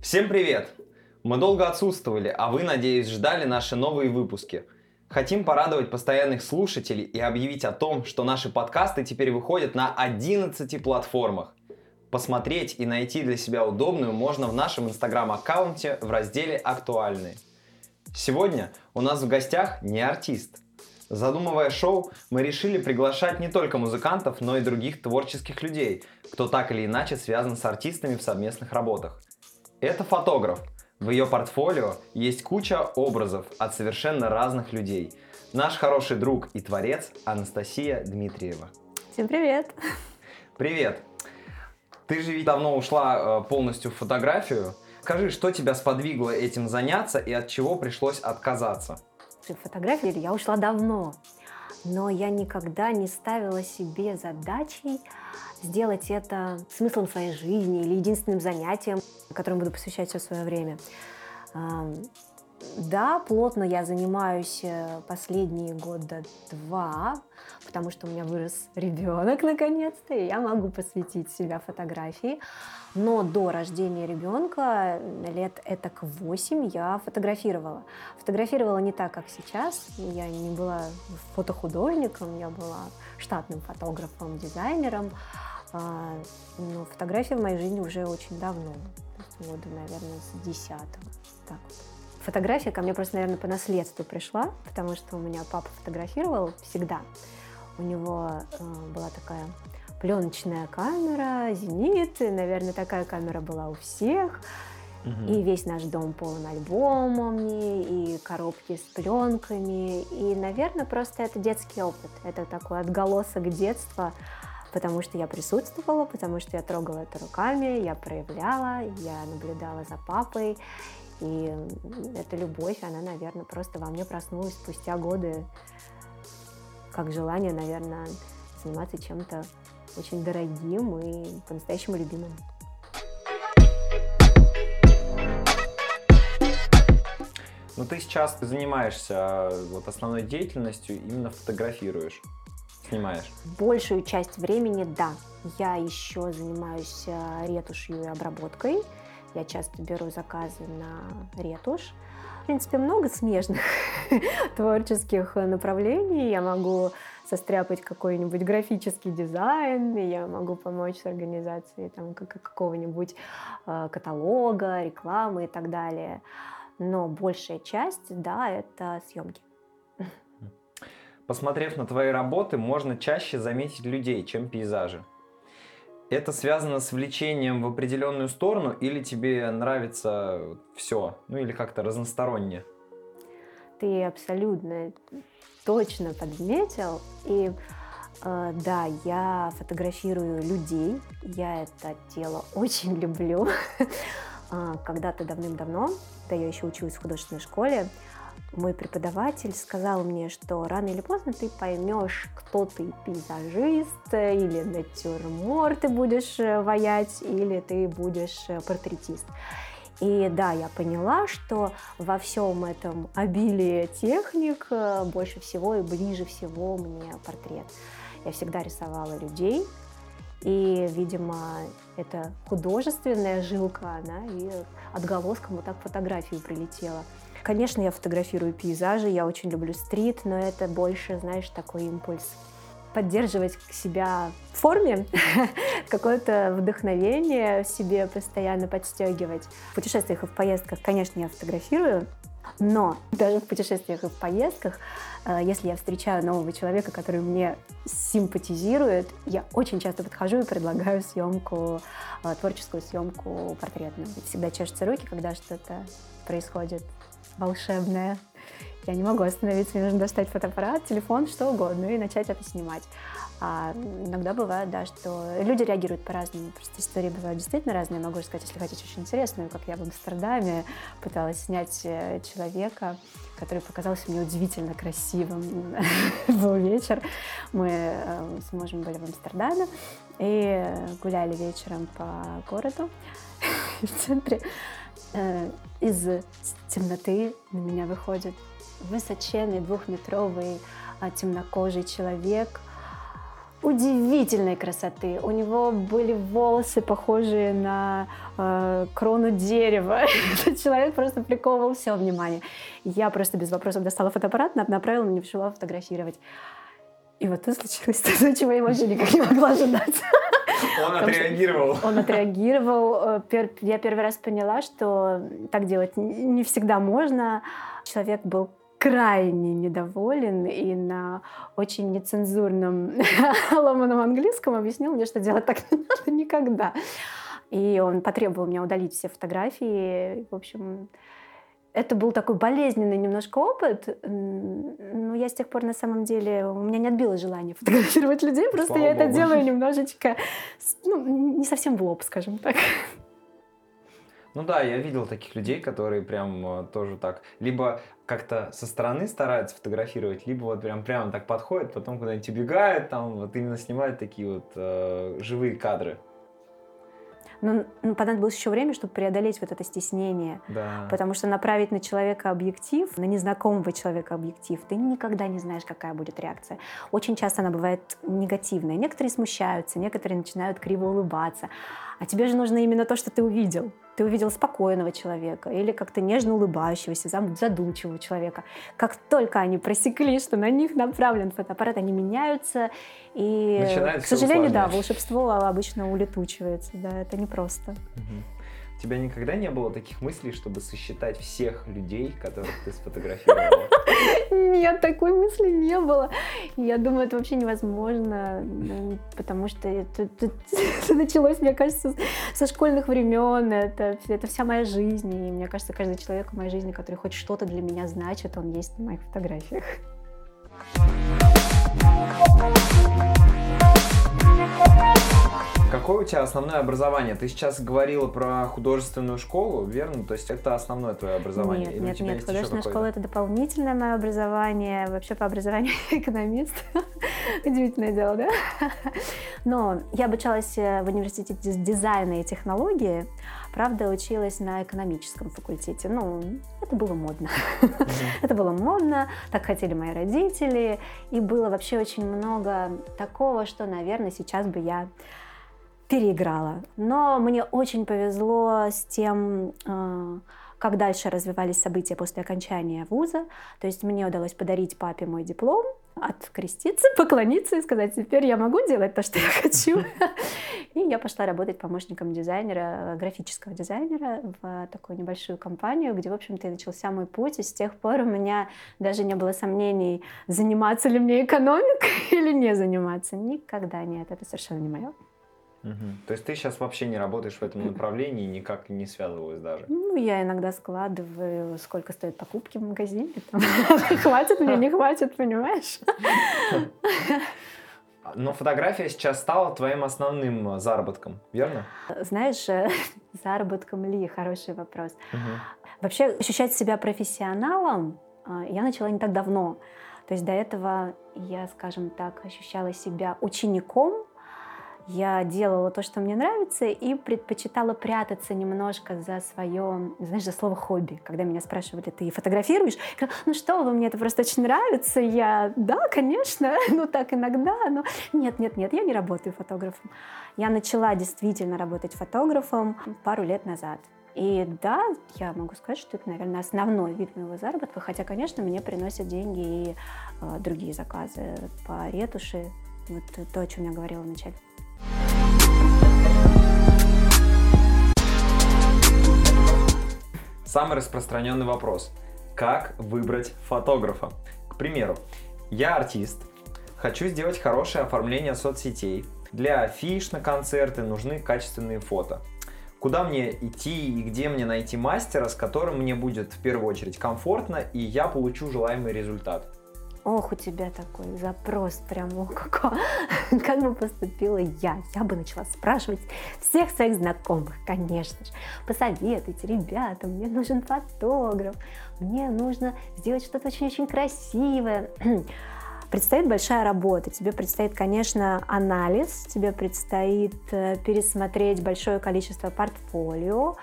Всем привет! Мы долго отсутствовали, а вы, надеюсь, ждали наши новые выпуски. Хотим порадовать постоянных слушателей и объявить о том, что наши подкасты теперь выходят на 11 платформах. Посмотреть и найти для себя удобную можно в нашем инстаграм-аккаунте в разделе «Актуальные». Сегодня у нас в гостях не артист. Задумывая шоу, мы решили приглашать не только музыкантов, но и других творческих людей, кто так или иначе связан с артистами в совместных работах. Это фотограф. В ее портфолио есть куча образов от совершенно разных людей. Наш хороший друг и творец Анастасия Дмитриева. Всем привет! Привет! Ты же ведь давно ушла э, полностью в фотографию. Скажи, что тебя сподвигло этим заняться и от чего пришлось отказаться? В фотографии я ушла давно, но я никогда не ставила себе задачей сделать это смыслом своей жизни или единственным занятием, которым буду посвящать все свое время. Да, плотно я занимаюсь э, последние года два, потому что у меня вырос ребенок наконец-то, и я могу посвятить себя фотографии. Но до рождения ребенка, лет это к 8, я фотографировала. Фотографировала не так, как сейчас. Я не была фотохудожником, я была штатным фотографом, дизайнером. А, но фотография в моей жизни уже очень давно, года, наверное, с 10 так вот. Фотография ко мне просто, наверное, по наследству пришла, потому что у меня папа фотографировал всегда. У него э, была такая пленочная камера, зенит, и, наверное, такая камера была у всех. Угу. И весь наш дом полон альбомами, и коробки с пленками. И, наверное, просто это детский опыт. Это такой отголосок детства, потому что я присутствовала, потому что я трогала это руками, я проявляла, я наблюдала за папой. И эта любовь, она, наверное, просто во мне проснулась спустя годы, как желание, наверное, заниматься чем-то очень дорогим и по-настоящему любимым. Ну, ты сейчас занимаешься вот основной деятельностью, именно фотографируешь, снимаешь. Большую часть времени, да. Я еще занимаюсь э, ретушью и обработкой. Я часто беру заказы на ретушь. Принципе, много смежных творческих направлений. Я могу состряпать какой-нибудь графический дизайн, я могу помочь с организацией там, какого-нибудь э, каталога, рекламы и так далее. Но большая часть, да, это съемки. Посмотрев на твои работы, можно чаще заметить людей, чем пейзажи. Это связано с влечением в определенную сторону или тебе нравится все, ну или как-то разносторонне? Ты абсолютно точно подметил. И э, да, я фотографирую людей, я это дело очень люблю. А, когда-то давным-давно, когда я еще училась в художественной школе, мой преподаватель сказал мне, что рано или поздно ты поймешь, кто ты пейзажист, или натюрморт ты будешь э, ваять, или ты будешь э, портретист. И да, я поняла, что во всем этом обилии техник э, больше всего и ближе всего мне портрет. Я всегда рисовала людей, и, видимо, это художественная жилка, она и отголоском вот так фотографию прилетела. Конечно, я фотографирую пейзажи, я очень люблю стрит, но это больше, знаешь, такой импульс поддерживать себя в форме, какое-то вдохновение себе постоянно подстегивать. В путешествиях и в поездках, конечно, я фотографирую, но даже в путешествиях и в поездках, э, если я встречаю нового человека, который мне симпатизирует, я очень часто подхожу и предлагаю съемку, э, творческую съемку портретную. Всегда чешутся руки, когда что-то происходит волшебное. Я не могу остановиться, мне нужно достать фотоаппарат, телефон, что угодно, и начать это снимать. А иногда бывает, да, что люди реагируют по-разному. Просто истории бывают действительно разные. Могу сказать, если хотите, очень интересную, как я в Амстердаме пыталась снять э, человека, который показался мне удивительно красивым. Был вечер, мы э, с мужем были в Амстердаме и гуляли вечером по городу в центре. Из темноты на меня выходит высоченный двухметровый а, темнокожий человек, удивительной красоты. У него были волосы, похожие на э, крону дерева. Этот человек просто приковывал все внимание. Я просто без вопросов достала фотоаппарат, направила на него, фотографировать. И вот это случилось то, чего я вообще никак не могла ожидать. Он отреагировал. Он отреагировал. Э, я первый раз поняла, что так делать не всегда можно. Человек был крайне недоволен и на очень нецензурном ломаном английском объяснил мне, что делать так не надо никогда. И он потребовал меня удалить все фотографии. В общем, это был такой болезненный немножко опыт, но я с тех пор на самом деле, у меня не отбило желание фотографировать людей, просто Слава я Богу. это делаю немножечко, ну, не совсем в лоб, скажем так. Ну да, я видел таких людей, которые прям э, тоже так, либо как-то со стороны стараются фотографировать, либо вот прям прямо так подходят, потом куда-нибудь убегают, там вот именно снимают такие вот э, живые кадры. Но ну, понадобилось еще время, чтобы преодолеть вот это стеснение. Да. Потому что направить на человека объектив, на незнакомого человека объектив, ты никогда не знаешь, какая будет реакция. Очень часто она бывает негативная. Некоторые смущаются, некоторые начинают криво улыбаться. А тебе же нужно именно то, что ты увидел ты увидел спокойного человека или как-то нежно улыбающегося, задумчивого человека. Как только они просекли, что на них направлен фотоаппарат, они меняются, и, Начинает к сожалению, да, волшебство обычно улетучивается, да, это непросто. Угу. У тебя никогда не было таких мыслей, чтобы сосчитать всех людей, которых ты сфотографировала? Нет, такой мысли не было. Я думаю, это вообще невозможно, потому что это, это, это началось, мне кажется, со школьных времен. Это, это вся моя жизнь. И мне кажется, каждый человек в моей жизни, который хоть что-то для меня значит, он есть на моих фотографиях. Какое у тебя основное образование? Ты сейчас говорила про художественную школу, верно? То есть это основное твое образование? Нет, Или нет, нет. Художественная школа это дополнительное мое образование. Вообще по образованию экономист. Удивительное дело, да? Но я обучалась э, в университете дизайна и технологии. Правда, училась на экономическом факультете. Ну, это было модно. это было модно, так хотели мои родители. И было вообще очень много такого, что, наверное, сейчас бы я переиграла. Но мне очень повезло с тем, э, как дальше развивались события после окончания вуза. То есть мне удалось подарить папе мой диплом, откреститься, поклониться и сказать, теперь я могу делать то, что я хочу. И я пошла работать помощником дизайнера, графического дизайнера в такую небольшую компанию, где, в общем-то, и начался мой путь. И с тех пор у меня даже не было сомнений, заниматься ли мне экономикой или не заниматься. Никогда нет, это совершенно не мое. Угу. То есть ты сейчас вообще не работаешь в этом направлении, никак не связывалась даже? Ну, я иногда складываю, сколько стоят покупки в магазине. Хватит мне, не хватит, понимаешь? Но фотография сейчас стала твоим основным заработком, верно? Знаешь, заработком ли? Хороший вопрос. Угу. Вообще ощущать себя профессионалом а, я начала не так давно. То есть до этого я, скажем так, ощущала себя учеником, я делала то, что мне нравится, и предпочитала прятаться немножко за свое, знаешь, за слово хобби. Когда меня спрашивали, ты фотографируешь? Я говорю, ну что вы, мне это просто очень нравится. Я, да, конечно, ну так иногда, но нет, нет, нет, я не работаю фотографом. Я начала действительно работать фотографом пару лет назад. И да, я могу сказать, что это, наверное, основной вид моего заработка, хотя, конечно, мне приносят деньги и э, другие заказы по ретуши, вот то, о чем я говорила вначале. Самый распространенный вопрос. Как выбрать фотографа? К примеру, я артист, хочу сделать хорошее оформление соцсетей. Для афиш на концерты нужны качественные фото. Куда мне идти и где мне найти мастера, с которым мне будет в первую очередь комфортно и я получу желаемый результат? Ох, у тебя такой запрос прям, о, как, как бы поступила я? Я бы начала спрашивать всех своих знакомых, конечно же. Посоветуйте, ребята, мне нужен фотограф, мне нужно сделать что-то очень-очень красивое. Предстоит большая работа. Тебе предстоит, конечно, анализ, тебе предстоит э, пересмотреть большое количество портфолио,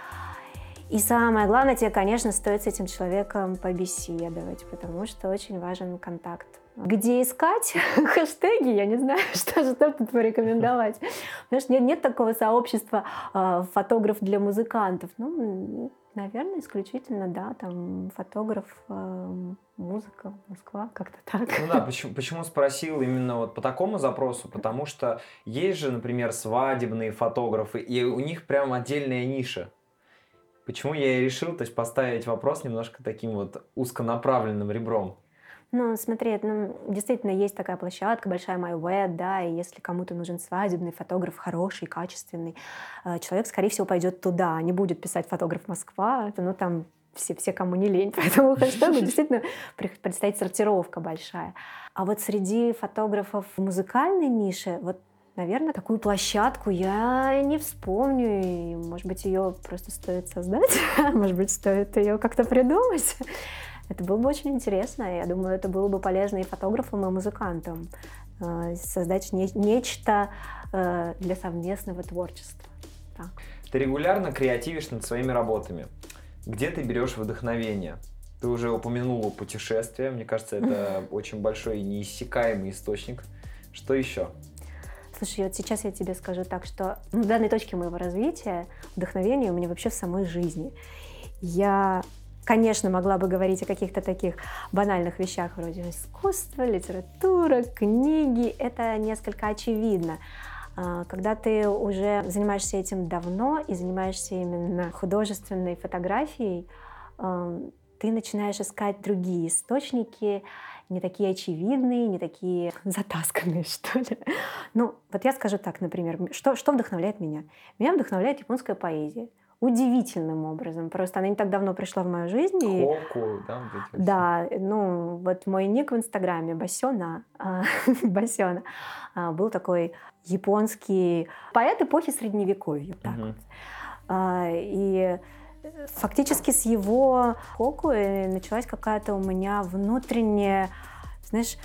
и самое главное, тебе, конечно, стоит с этим человеком побеседовать, потому что очень важен контакт. Где искать хэштеги, я не знаю, что, что тут порекомендовать. Потому что нет, нет такого сообщества э, фотограф для музыкантов. Ну, наверное, исключительно, да, там фотограф, э, музыка, Москва, как-то так. Ну да, почему, почему спросил именно вот по такому запросу? Потому что есть же, например, свадебные фотографы, и у них прям отдельная ниша. Почему я и решил то есть, поставить вопрос немножко таким вот узконаправленным ребром. Ну, смотри, ну, действительно есть такая площадка, большая MyWeb, да, и если кому-то нужен свадебный фотограф, хороший, качественный, э, человек, скорее всего, пойдет туда, не будет писать фотограф Москва, ну, там все, все, кому не лень, поэтому хэштегу действительно предстоит сортировка большая. А вот среди фотографов музыкальной нише, вот Наверное, такую площадку я не вспомню, и, может быть, ее просто стоит создать, может быть, стоит ее как-то придумать. Это было бы очень интересно. Я думаю, это было бы полезно и фотографам, и музыкантам. Э, создать не, нечто э, для совместного творчества. Так. Ты регулярно креативишь над своими работами. Где ты берешь вдохновение? Ты уже упомянула путешествия. Мне кажется, это очень большой и неиссякаемый источник. Что еще? Слушай, вот сейчас я тебе скажу так, что на данной точке моего развития вдохновение у меня вообще в самой жизни. Я конечно, могла бы говорить о каких-то таких банальных вещах вроде искусства, литература, книги. Это несколько очевидно. А, когда ты уже занимаешься этим давно и занимаешься именно художественной фотографией, ты начинаешь искать другие источники, не такие очевидные, не такие затасканные, что ли. Ну, вот я скажу так, например, что, что вдохновляет меня? Меня вдохновляет японская поэзия удивительным образом. Просто она не так давно пришла в мою жизнь. Хоку, да? Вот да, ну вот мой ник в Инстаграме Басена, а, Басена а, был такой японский поэт эпохи Средневековья. Так вот. А, и фактически с его хоку началась какая-то у меня внутренняя, знаешь,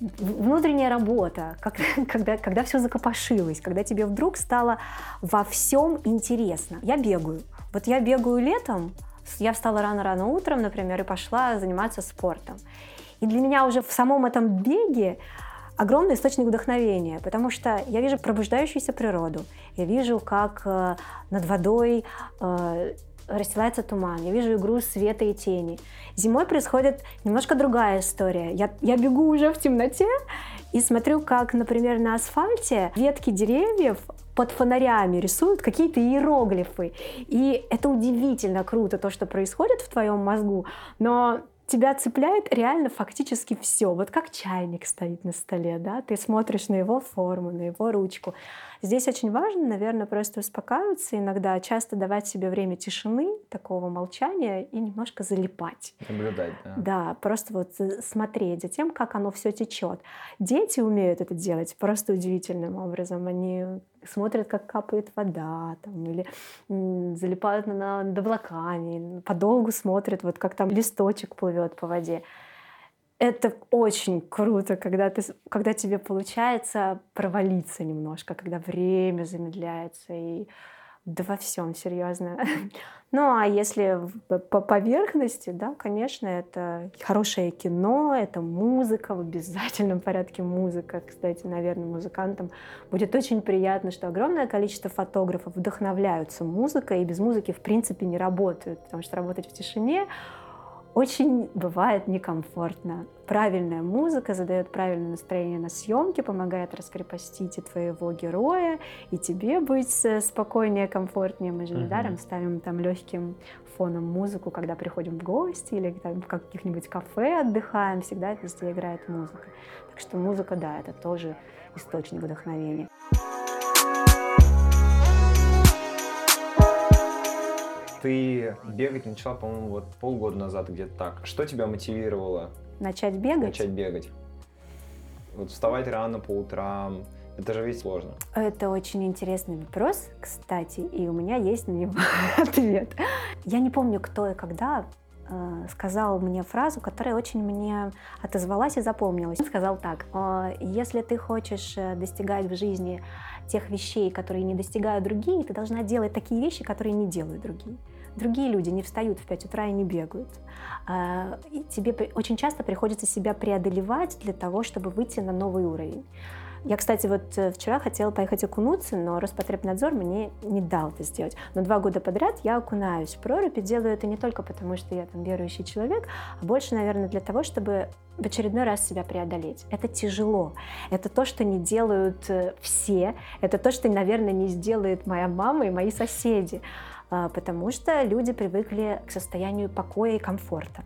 внутренняя работа, как, когда, когда все закопошилось, когда тебе вдруг стало во всем интересно. Я бегаю. Вот я бегаю летом, я встала рано-рано утром, например, и пошла заниматься спортом. И для меня уже в самом этом беге огромный источник вдохновения, потому что я вижу пробуждающуюся природу, я вижу, как э, над водой э, расстилается туман, я вижу игру света и тени. Зимой происходит немножко другая история. Я, я бегу уже в темноте и смотрю, как, например, на асфальте ветки деревьев под фонарями рисуют какие-то иероглифы. И это удивительно круто, то, что происходит в твоем мозгу, но тебя цепляет реально фактически все. Вот как чайник стоит на столе, да, ты смотришь на его форму, на его ручку. Здесь очень важно, наверное, просто успокаиваться иногда, часто давать себе время тишины, такого молчания и немножко залипать. Наблюдать, да. Да, просто вот э, смотреть за тем, как оно все течет. Дети умеют это делать просто удивительным образом. Они смотрят, как капает вода, там, или м, залипают на, над облаками, подолгу смотрят, вот как там листочек плывет по воде. Это очень круто, когда, ты, когда тебе получается провалиться немножко, когда время замедляется и да во всем, серьезно. Ну, а если по поверхности, да, конечно, это хорошее кино, это музыка, в обязательном порядке музыка. Кстати, наверное, музыкантам будет очень приятно, что огромное количество фотографов вдохновляются музыкой и без музыки, в принципе, не работают, потому что работать в тишине очень бывает некомфортно. Правильная музыка задает правильное настроение на съемке, помогает раскрепостить и твоего героя, и тебе быть э, спокойнее, комфортнее. Мы же недаром uh-huh. ставим там легким фоном музыку, когда приходим в гости или там в каких-нибудь кафе отдыхаем, всегда везде играет музыка. Так что музыка, да, это тоже источник вдохновения. Ты бегать начала, по-моему, вот полгода назад где-то так. Что тебя мотивировало? Начать бегать? Начать бегать. Вот вставать рано по утрам. Это же ведь сложно. Это очень интересный вопрос, кстати, и у меня есть на него ответ. Я не помню, кто и когда э, сказал мне фразу, которая очень мне отозвалась и запомнилась. Он сказал так, «Э, если ты хочешь э, достигать в жизни тех вещей, которые не достигают другие, ты должна делать такие вещи, которые не делают другие. Другие люди не встают в 5 утра и не бегают. А, и тебе очень часто приходится себя преодолевать для того, чтобы выйти на новый уровень. Я, кстати, вот э, вчера хотела поехать окунуться, но Роспотребнадзор мне не дал это сделать. Но два года подряд я окунаюсь в прорубь и делаю это не только потому, что я там верующий человек, а больше, наверное, для того, чтобы в очередной раз себя преодолеть. Это тяжело. Это то, что не делают э, все. Это то, что, наверное, не сделает моя мама и мои соседи. А, потому что люди привыкли к состоянию покоя и комфорта.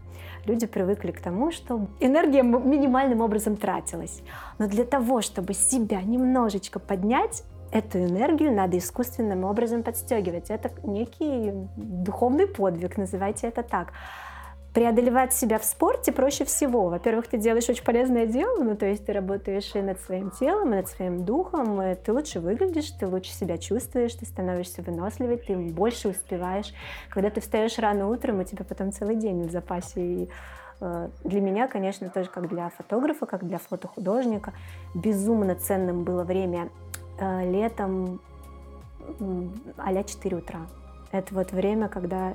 Люди привыкли к тому, что энергия минимальным образом тратилась. Но для того, чтобы себя немножечко поднять, эту энергию надо искусственным образом подстегивать. Это некий духовный подвиг, называйте это так преодолевать себя в спорте проще всего. Во-первых, ты делаешь очень полезное дело, ну, то есть ты работаешь и над своим телом, и над своим духом, и ты лучше выглядишь, ты лучше себя чувствуешь, ты становишься выносливой, ты больше успеваешь. Когда ты встаешь рано утром, у тебя потом целый день в запасе. И э, для меня, конечно, тоже как для фотографа, как для фотохудожника, безумно ценным было время э, летом а 4 утра. Это вот время, когда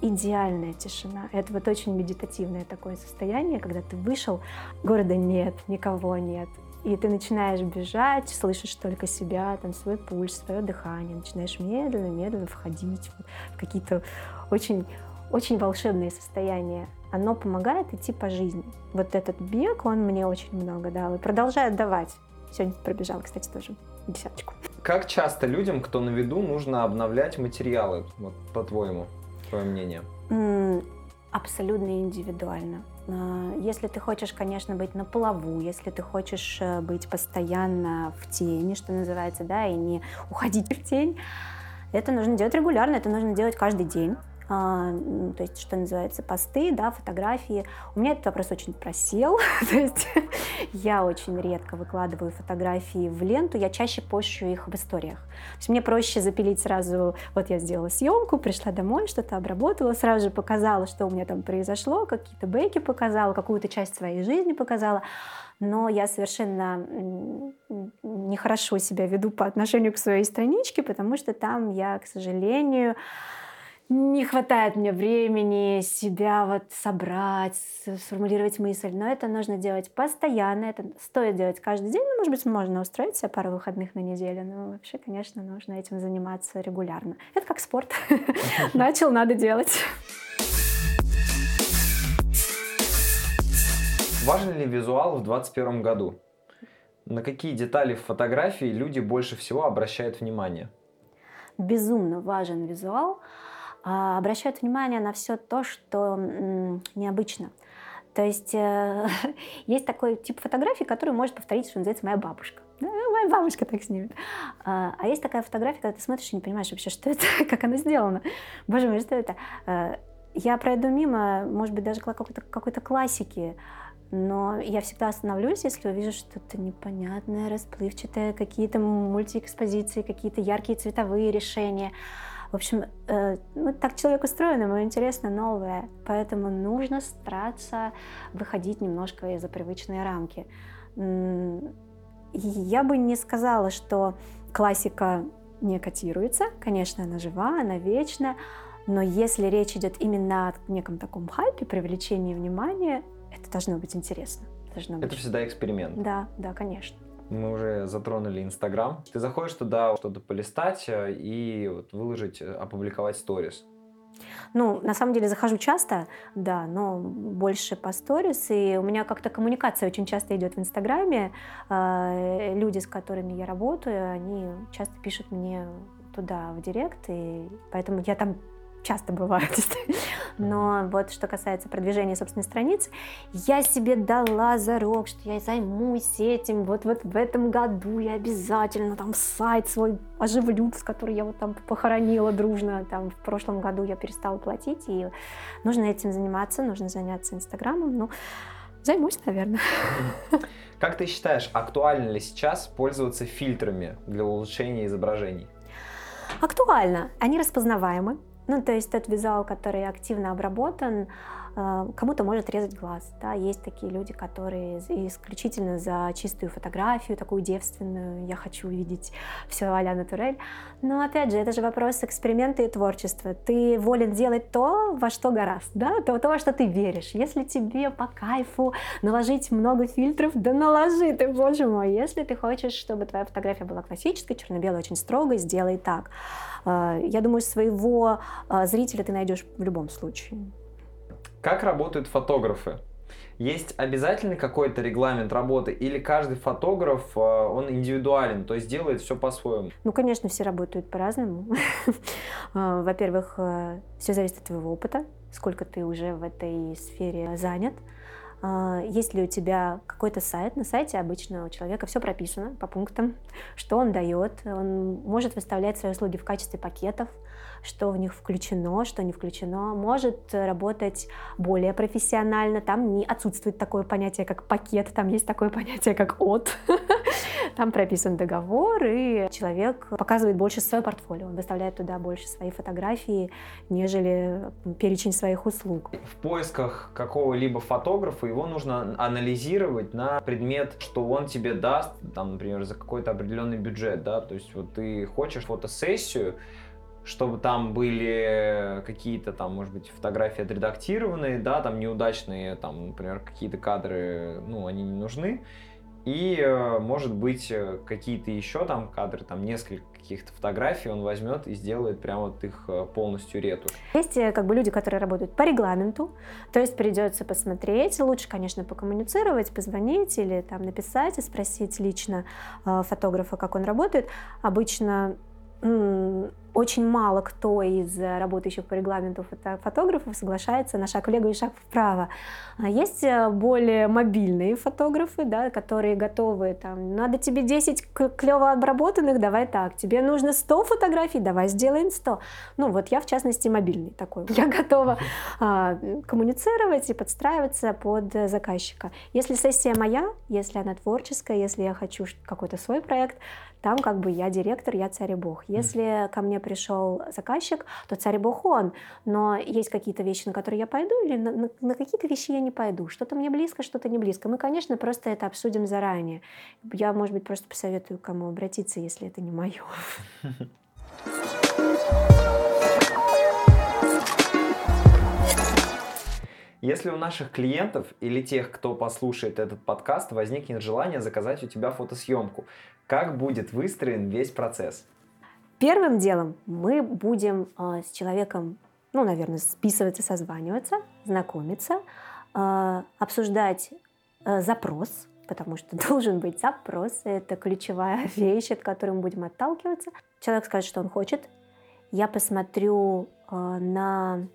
идеальная тишина. Это вот очень медитативное такое состояние, когда ты вышел, города нет, никого нет. И ты начинаешь бежать, слышишь только себя, там свой пульс, свое дыхание, начинаешь медленно-медленно входить в какие-то очень, очень волшебные состояния. Оно помогает идти по жизни. Вот этот бег, он мне очень много дал и продолжает давать. Сегодня пробежал, кстати, тоже десяточку. Как часто людям, кто на виду, нужно обновлять материалы, вот, по-твоему? Твое мнение? Абсолютно индивидуально. А, если ты хочешь, конечно, быть на плаву, если ты хочешь э, быть постоянно в тени, что называется, да, и не уходить в тень, это нужно делать регулярно, это нужно делать каждый день. А, то есть, что называется, посты, да, фотографии. У меня этот вопрос очень просел, то есть я очень редко выкладываю фотографии в ленту, я чаще пощу их в историях. То есть мне проще запилить сразу, вот я сделала съемку, пришла домой, что-то обработала, сразу же показала, что у меня там произошло, какие-то бейки показала, какую-то часть своей жизни показала, но я совершенно нехорошо себя веду по отношению к своей страничке, потому что там я, к сожалению, не хватает мне времени себя вот собрать, сформулировать мысль, но это нужно делать постоянно, это стоит делать каждый день, ну, может быть, можно устроить себе пару выходных на неделю, но вообще, конечно, нужно этим заниматься регулярно. Это как спорт. Начал, надо делать. Важен ли визуал в 2021 году? На какие детали в фотографии люди больше всего обращают внимание? Безумно важен визуал. А, обращают внимание на все то, что необычно. То есть э, есть такой тип фотографий, который может повторить, что называется, моя бабушка. Да, моя бабушка так снимет. А, а есть такая фотография, когда ты смотришь и не понимаешь вообще, что это, как она сделана. Боже мой, что это? А, я пройду мимо, может быть, даже какой-то какой классики, но я всегда остановлюсь, если увижу что-то непонятное, расплывчатое, какие-то мультиэкспозиции, какие-то яркие цветовые решения. В общем, э, ну, так человек устроен, ему интересно новое, поэтому нужно стараться выходить немножко из-за привычной рамки. Я бы не сказала, что классика не котируется. Конечно, она жива, она вечна, но если речь идет именно о неком таком хайпе, привлечении внимания, это должно быть интересно. Должно это быть. всегда эксперимент. Да, да, конечно мы уже затронули Инстаграм. Ты заходишь туда что-то полистать э, и вот выложить, э, опубликовать сторис. Ну, на самом деле захожу часто, да, но больше по сторис. И у меня как-то коммуникация очень часто идет в Инстаграме. А, люди, с которыми я работаю, они часто пишут мне туда в директ, и поэтому я там часто бывают. Но вот что касается продвижения собственной страницы, я себе дала зарок, что я займусь этим. Вот, вот в этом году я обязательно там сайт свой оживлю, с который я вот там похоронила дружно. Там в прошлом году я перестала платить, и нужно этим заниматься, нужно заняться Инстаграмом. Ну, займусь, наверное. Как ты считаешь, актуально ли сейчас пользоваться фильтрами для улучшения изображений? Актуально. Они распознаваемы Ну, то есть тот визуал, который активно обработан, э, кому-то может резать глаз. Да? Есть такие люди, которые исключительно за чистую фотографию, такую девственную, я хочу увидеть все а-ля натурель. Но опять же, это же вопрос эксперимента и творчества. Ты волен делать то, во что гораст, да? то, то, во что ты веришь. Если тебе по кайфу наложить много фильтров, да наложи ты, боже мой. Если ты хочешь, чтобы твоя фотография была классической, черно-белой, очень строгой, сделай так. Э, я думаю, своего э, зрителя ты найдешь в любом случае. Как работают фотографы? Есть обязательный какой-то регламент работы или каждый фотограф, э, он индивидуален, то есть делает все по-своему? Ну, конечно, все работают по-разному. Во-первых, все зависит от твоего опыта, сколько ты уже в этой сфере занят. А, есть ли у тебя какой-то сайт? На сайте обычно у человека все прописано по пунктам, что он дает. Он может выставлять свои услуги в качестве пакетов, что в них включено, что не включено. Может работать более профессионально. Там не отсутствует такое понятие, как пакет, там есть такое понятие, как от. Там прописан договор, и человек показывает больше свое портфолио. Он выставляет туда больше свои фотографии, нежели перечень своих услуг. В поисках какого-либо фотографа его нужно анализировать на предмет, что он тебе даст, там, например, за какой-то определенный бюджет, да, то есть вот ты хочешь фотосессию, чтобы там были какие-то там, может быть, фотографии отредактированные, да, там неудачные, там, например, какие-то кадры, ну, они не нужны. И, э, может быть, э, какие-то еще там кадры, там несколько каких-то фотографий он возьмет и сделает прямо вот их э, полностью ретушь. Есть как бы люди, которые работают по регламенту, то есть придется посмотреть, лучше, конечно, покоммуницировать, позвонить или там написать и спросить лично фотографа, как он работает. Обычно очень мало кто из э, работающих по регламенту фотографов соглашается на шаг влево и шаг вправо. А есть э, более мобильные фотографы, да, которые готовы, там, надо тебе 10 клево обработанных, давай так, тебе нужно 100 фотографий, давай сделаем 100. Ну вот я, в частности, мобильный такой. Я готова а, коммуницировать и подстраиваться под заказчика. Если сессия моя, если она творческая, если я хочу какой-то свой проект, там как бы я директор, я царь и бог. Если ко мне пришел заказчик, то царь и бог он. Но есть какие-то вещи, на которые я пойду, или на, на, на какие-то вещи я не пойду. Что-то мне близко, что-то не близко. Мы, конечно, просто это обсудим заранее. Я, может быть, просто посоветую, кому обратиться, если это не мое. Если у наших клиентов или тех, кто послушает этот подкаст, возникнет желание заказать у тебя фотосъемку, как будет выстроен весь процесс? Первым делом мы будем э, с человеком, ну, наверное, списываться, созваниваться, знакомиться, э, обсуждать э, запрос, потому что должен быть запрос, это ключевая вещь, от которой мы будем отталкиваться. Человек скажет, что он хочет, я посмотрю э, на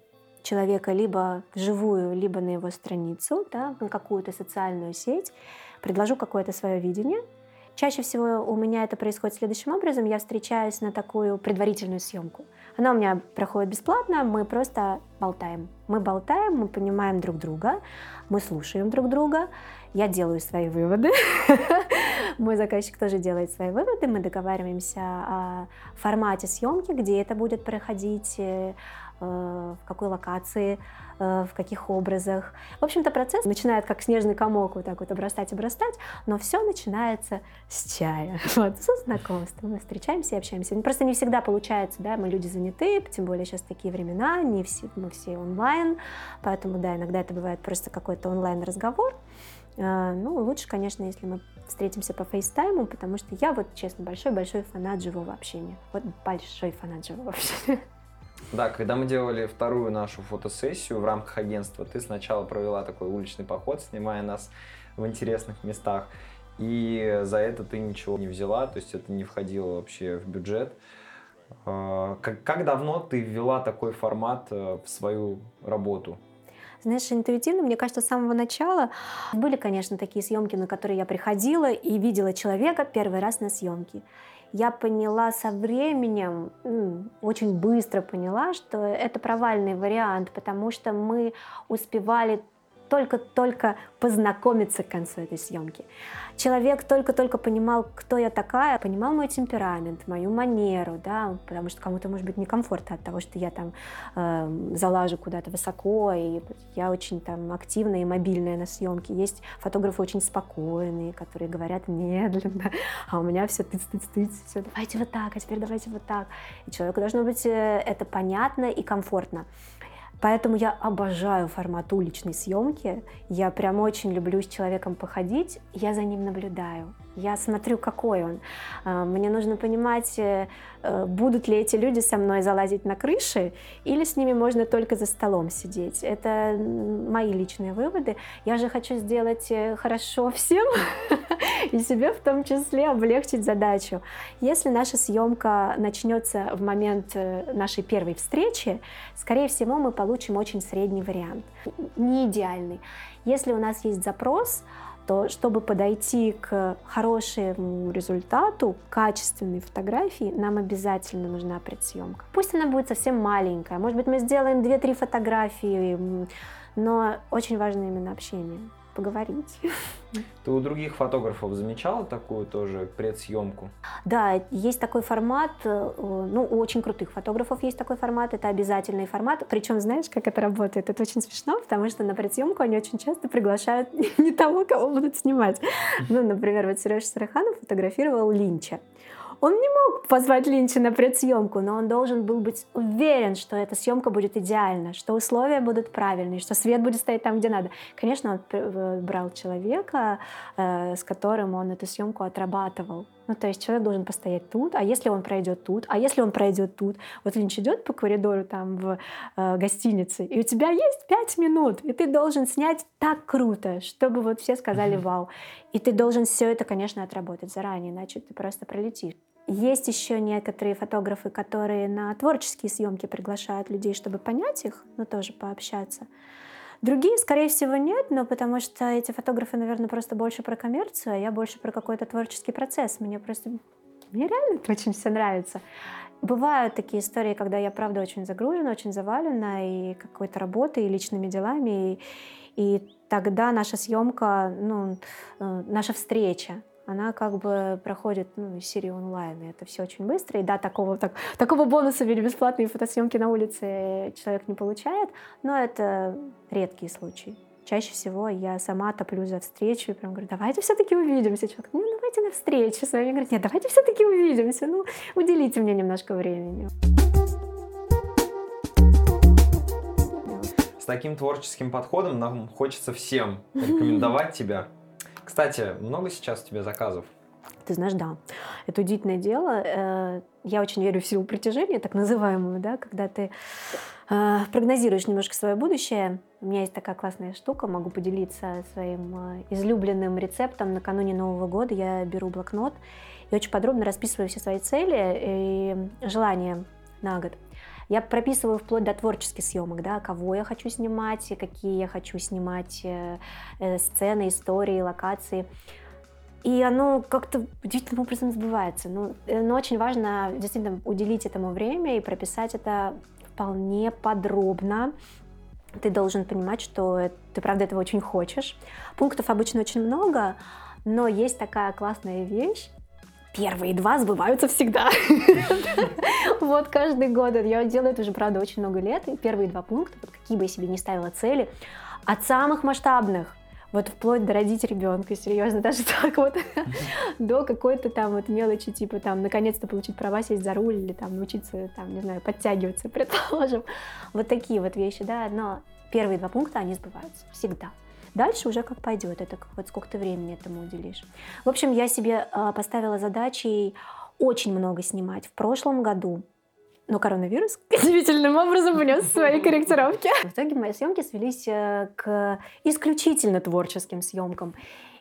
человека либо вживую, либо на его страницу, да, на какую-то социальную сеть, предложу какое-то свое видение – Чаще всего у меня это происходит следующим образом. Я встречаюсь на такую предварительную съемку. Она у меня проходит бесплатно, мы просто болтаем. Мы болтаем, мы понимаем друг друга, мы слушаем друг друга. Я делаю свои выводы. Мой заказчик тоже делает свои выводы. Мы договариваемся о формате съемки, где это будет проходить, э, в какой локации, Э, в каких образах. В общем-то, процесс начинает как снежный комок вот так вот обрастать, обрастать, но все начинается с чая, вот, со знакомства. Мы встречаемся и общаемся. Просто не всегда получается, да, мы люди заняты, тем более сейчас такие времена, не все, мы все онлайн, поэтому, да, иногда это бывает просто какой-то онлайн-разговор. Э, ну, лучше, конечно, если мы встретимся по фейстайму, потому что я вот, честно, большой-большой фанат живого общения. Вот большой фанат живого общения. Да, когда мы делали вторую нашу фотосессию в рамках агентства, ты сначала провела такой уличный поход, снимая нас в интересных местах, и за это ты ничего не взяла, то есть это не входило вообще в бюджет. А, как, как давно ты ввела такой формат э, в свою работу? Знаешь, интуитивно, мне кажется, с самого начала были, конечно, такие съемки, на которые я приходила и видела человека первый раз на съемке я поняла со временем, очень быстро поняла, что это провальный вариант, потому что мы успевали только-только познакомиться к концу этой съемки. Человек только-только понимал, кто я такая, понимал мой темперамент, мою манеру, да, потому что кому-то может быть некомфортно от того, что я там э, залажу куда-то высоко, и я очень там активная и мобильная на съемке. Есть фотографы очень спокойные, которые говорят медленно, а у меня все тыц-тыц-тыц, все давайте вот так, а теперь давайте вот так. И человеку должно быть э, это понятно и комфортно. Поэтому я обожаю формат уличной съемки. Я прям очень люблю с человеком походить. Я за ним наблюдаю. Я смотрю, какой он. А, мне нужно понимать, э, э, будут ли эти люди со мной залазить на крыши, или с ними можно только за столом сидеть. Это мои личные выводы. Я же хочу сделать э, хорошо всем и себе в том числе облегчить задачу. Если наша съемка начнется в момент нашей первой встречи, скорее всего, мы получим очень средний вариант, не идеальный. Если у нас есть запрос, то чтобы подойти к хорошему результату, качественной фотографии, нам обязательно нужна предсъемка. Пусть она будет совсем маленькая, может быть, мы сделаем 2-3 фотографии, но очень важно именно общение поговорить. Ты у других фотографов замечала такую тоже предсъемку? Да, есть такой формат, э, ну, у очень крутых фотографов есть такой формат, это обязательный формат. Причем, знаешь, как это работает? Это очень смешно, потому что на предсъемку они очень часто приглашают не того, кого будут снимать. Ну, например, вот Сереж Сараханов фотографировал Линча. Он не мог позвать Линча на предсъемку, но он должен был быть уверен, что эта съемка будет идеальна, что условия будут правильные, что свет будет стоять там, где надо. Конечно, он брал человека, э, с которым он эту съемку отрабатывал. Ну, то есть человек должен постоять тут, а если он пройдет тут, а если он пройдет тут. Вот Линч идет по коридору там в э, гостинице, и у тебя есть пять минут, и ты должен снять так круто, чтобы вот все сказали «Вау!». И ты должен все это, конечно, отработать заранее, иначе ты просто пролетишь. Есть еще некоторые фотографы, которые на творческие съемки приглашают людей, чтобы понять их, но тоже пообщаться. Другие, скорее всего, нет, но потому что эти фотографы, наверное, просто больше про коммерцию, а я больше про какой-то творческий процесс. Мне просто... Мне реально это очень все нравится. Бывают такие истории, когда я, правда, очень загружена, очень завалена и какой-то работой, и личными делами, и, и тогда наша съемка, ну, э, наша встреча, она как бы проходит ну, из серии онлайн, и это все очень быстро. И да, такого, так, такого бонуса в виде бесплатной фотосъемки на улице человек не получает, но это редкие случаи. Чаще всего я сама топлю за встречу и прям говорю, давайте все-таки увидимся. Человек, ну давайте на встречу с вами. Говорит, нет, давайте все-таки увидимся. Ну, уделите мне немножко времени. С таким творческим подходом нам хочется всем рекомендовать тебя кстати, много сейчас у тебя заказов? Ты знаешь, да. Это удивительное дело. Э, я очень верю в силу притяжения, так называемую, да, когда ты э, прогнозируешь немножко свое будущее. У меня есть такая классная штука, могу поделиться своим э, излюбленным рецептом. Накануне Нового года я беру блокнот и очень подробно расписываю все свои цели и желания на год. Я прописываю вплоть до творческих съемок, да, кого я хочу снимать, какие я хочу снимать э, э, сцены, истории, локации. И оно как-то удивительным образом сбывается. Ну, э, но очень важно действительно уделить этому время и прописать это вполне подробно. Ты должен понимать, что ты правда этого очень хочешь. Пунктов обычно очень много, но есть такая классная вещь, первые два сбываются всегда. Вот каждый год. Я делаю это уже, правда, очень много лет. И первые два пункта, вот какие бы я себе не ставила цели, от самых масштабных, вот вплоть до родить ребенка, серьезно, даже так вот, до какой-то там вот мелочи, типа там наконец-то получить права, сесть за руль или там научиться, там, не знаю, подтягиваться, предположим. Вот такие вот вещи, да, но первые два пункта, они сбываются всегда. Дальше уже как пойдет, это как, вот сколько ты времени этому уделишь. В общем, я себе э, поставила задачей очень много снимать. В прошлом году но коронавирус удивительным образом внес свои корректировки. В итоге мои съемки свелись э, к исключительно творческим съемкам.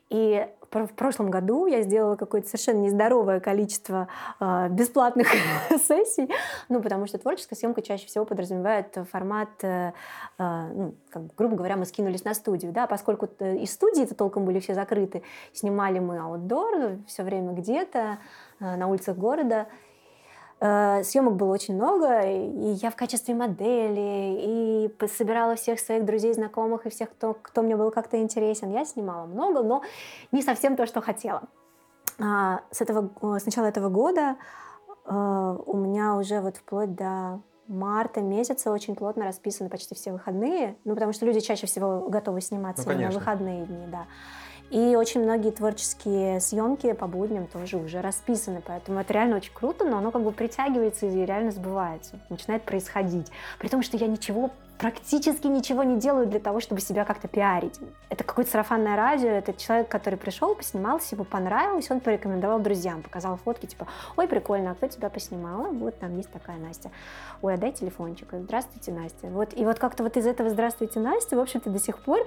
И в прошлом году я сделала какое-то совершенно нездоровое количество э, бесплатных сессий, ну, потому что творческая съемка чаще всего подразумевает формат, э, э, ну, как, грубо говоря, мы скинулись на студию, да, поскольку и студии-то толком были все закрыты, снимали мы аутдор все время где-то, э, на улицах города, Э, съемок было очень много, и я в качестве модели, и собирала всех своих друзей, знакомых, и всех, кто, кто мне был как-то интересен. Я снимала много, но не совсем то, что хотела. А, с, этого, с начала этого года э, у меня уже вот вплоть до марта месяца очень плотно расписаны почти все выходные, ну, потому что люди чаще всего готовы сниматься ну, на выходные дни, да. И очень многие творческие съемки по будням тоже уже расписаны, поэтому это реально очень круто, но оно как бы притягивается и реально сбывается, начинает происходить. При том, что я ничего, практически ничего не делаю для того, чтобы себя как-то пиарить. Это какое-то сарафанное радио, это человек, который пришел, поснимался, ему понравилось, он порекомендовал друзьям, показал фотки, типа, ой, прикольно, а кто тебя поснимала? Вот там есть такая Настя. Ой, отдай телефончик. Здравствуйте, Настя. Вот, и вот как-то вот из этого «Здравствуйте, Настя», в общем-то, до сих пор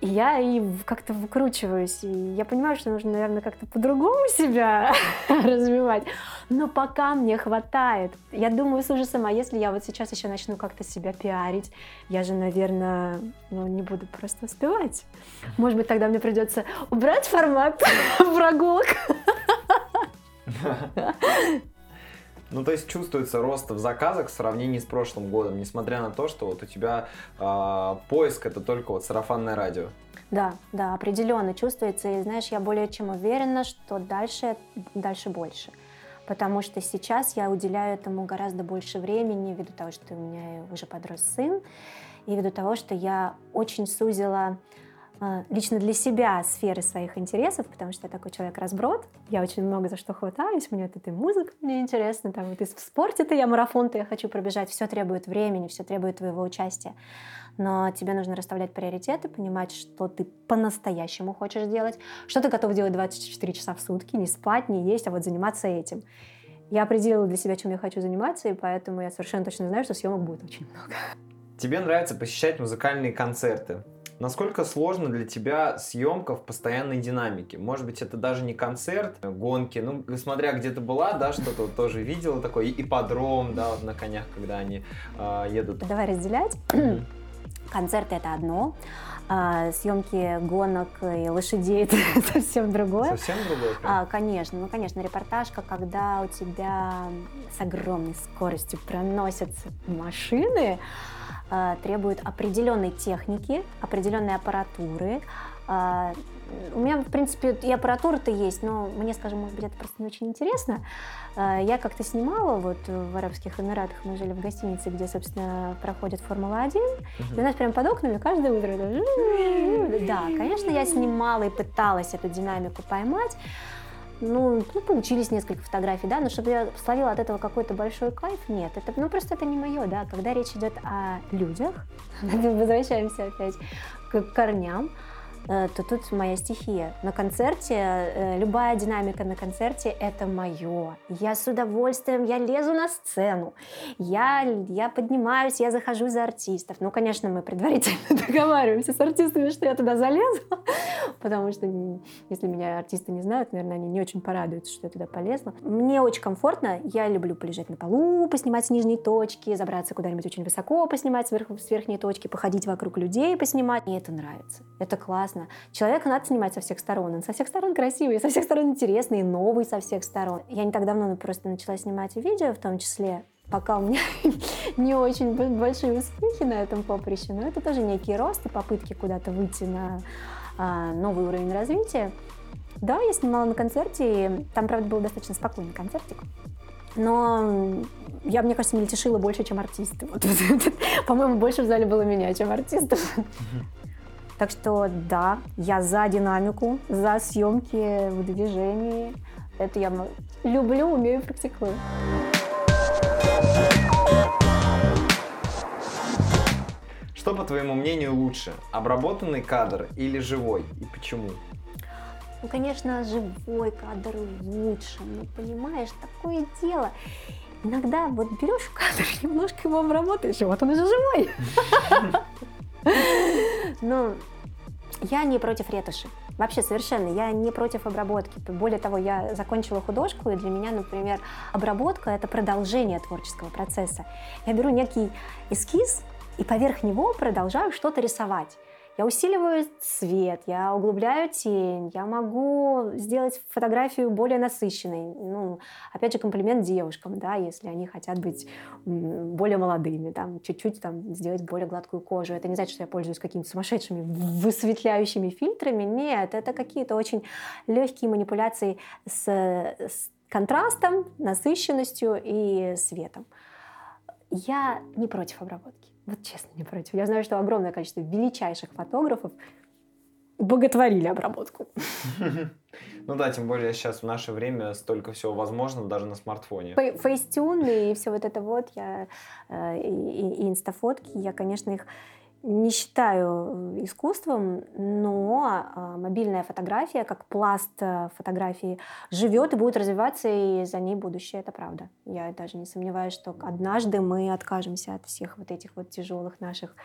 и я и как-то выкручиваюсь. И я понимаю, что нужно, наверное, как-то по-другому себя развивать. Но пока мне хватает. Я думаю с ужасом, а если я вот сейчас еще начну как-то себя пиарить, я же, наверное, ну, не буду просто успевать. Может быть, тогда мне придется убрать формат прогулок. Ну, то есть чувствуется рост в заказах в сравнении с прошлым годом, несмотря на то, что вот у тебя э, поиск это только вот сарафанное радио. Да, да, определенно чувствуется. И знаешь, я более чем уверена, что дальше, дальше больше. Потому что сейчас я уделяю этому гораздо больше времени, ввиду того, что у меня уже подрос сын, и ввиду того, что я очень сузила лично для себя сферы своих интересов, потому что я такой человек-разброд, я очень много за что хватаюсь, мне вот эта музыка мне интересна, там вот и в спорте-то я марафон-то я хочу пробежать, все требует времени, все требует твоего участия. Но тебе нужно расставлять приоритеты, понимать, что ты по-настоящему хочешь делать, что ты готов делать 24 часа в сутки, не спать, не есть, а вот заниматься этим. Я определила для себя, чем я хочу заниматься, и поэтому я совершенно точно знаю, что съемок будет очень много. Тебе нравится посещать музыкальные концерты. Насколько сложно для тебя съемка в постоянной динамике? Может быть, это даже не концерт, а гонки, ну, смотря где ты была, да, что-то вот тоже видела такой ипподром, да, вот на конях, когда они э, едут. Давай разделять. Концерты это одно, а съемки гонок и лошадей это совсем другое. Совсем другое? А, конечно, ну конечно, репортажка, когда у тебя с огромной скоростью проносятся машины, Э, требует определенной техники, определенной аппаратуры. У меня, в принципе, и аппаратура-то есть, но мне, скажем, может быть, это просто не очень интересно. Э, я как-то снимала вот в Арабских Эмиратах, мы жили в гостинице, где, собственно, проходит Формула-1, uh-huh. и у нас прямо под окнами каждое утро. Да, конечно, я снимала и пыталась эту динамику поймать, ну, ну, получились несколько фотографий, да, но чтобы я словила от этого какой-то большой кайф, нет, это, ну, просто это не мое, да, когда речь идет о людях, возвращаемся опять к корням, то тут моя стихия. На концерте, э, любая динамика на концерте — это мое. Я с удовольствием, я лезу на сцену, я, я поднимаюсь, я захожу за артистов. Ну, конечно, мы предварительно договариваемся с артистами, что я туда залезу, потому что если меня артисты не знают, наверное, они не очень порадуются, что я туда полезла. Мне очень комфортно, я люблю полежать на полу, поснимать с нижней точки, забраться куда-нибудь очень высоко, поснимать сверху, с верхней точки, походить вокруг людей, поснимать. Мне это нравится, это классно классно. Человека надо снимать со всех сторон. Он со всех сторон красивый, со всех сторон интересный, новый со всех сторон. Я не так давно просто начала снимать видео, в том числе пока у меня не очень большие успехи на этом поприще, но это тоже некий рост и попытки куда-то выйти на а, новый уровень развития. Да, я снимала на концерте, и там, правда, был достаточно спокойный концертик. Но я, мне кажется, мельтешила больше, чем артисты. Вот, по-моему, больше в зале было меня, чем артистов. Так что да, я за динамику, за съемки в движении. Это я люблю, умею, практикую. Что, по твоему мнению, лучше? Обработанный кадр или живой? И почему? Ну, конечно, живой кадр лучше. Но понимаешь, такое дело. Иногда вот берешь кадр, немножко его обработаешь, и вот он уже живой. Ну, я не против ретуши. Вообще совершенно. Я не против обработки. Более того, я закончила художку, и для меня, например, обработка — это продолжение творческого процесса. Я беру некий эскиз, и поверх него продолжаю что-то рисовать. Я усиливаю свет, я углубляю тень, я могу сделать фотографию более насыщенной. Ну, опять же, комплимент девушкам, да, если они хотят быть более молодыми, там, чуть-чуть там сделать более гладкую кожу. Это не значит, что я пользуюсь какими-то сумасшедшими высветляющими фильтрами. Нет, это какие-то очень легкие манипуляции с, с контрастом, насыщенностью и светом. Я не против обработки. Вот честно, не против. Я знаю, что огромное количество величайших фотографов боготворили обработку. Ну да, тем более сейчас в наше время столько всего возможно даже на смартфоне. Фейстюн и все вот это вот, я, э, и, и инстафотки, я, конечно, их не считаю э, искусством, но а, мобильная фотография, как пласт э, фотографии, живет и будет развиваться, и за ней будущее, это правда. Я даже не сомневаюсь, что однажды мы откажемся от всех вот этих вот тяжелых наших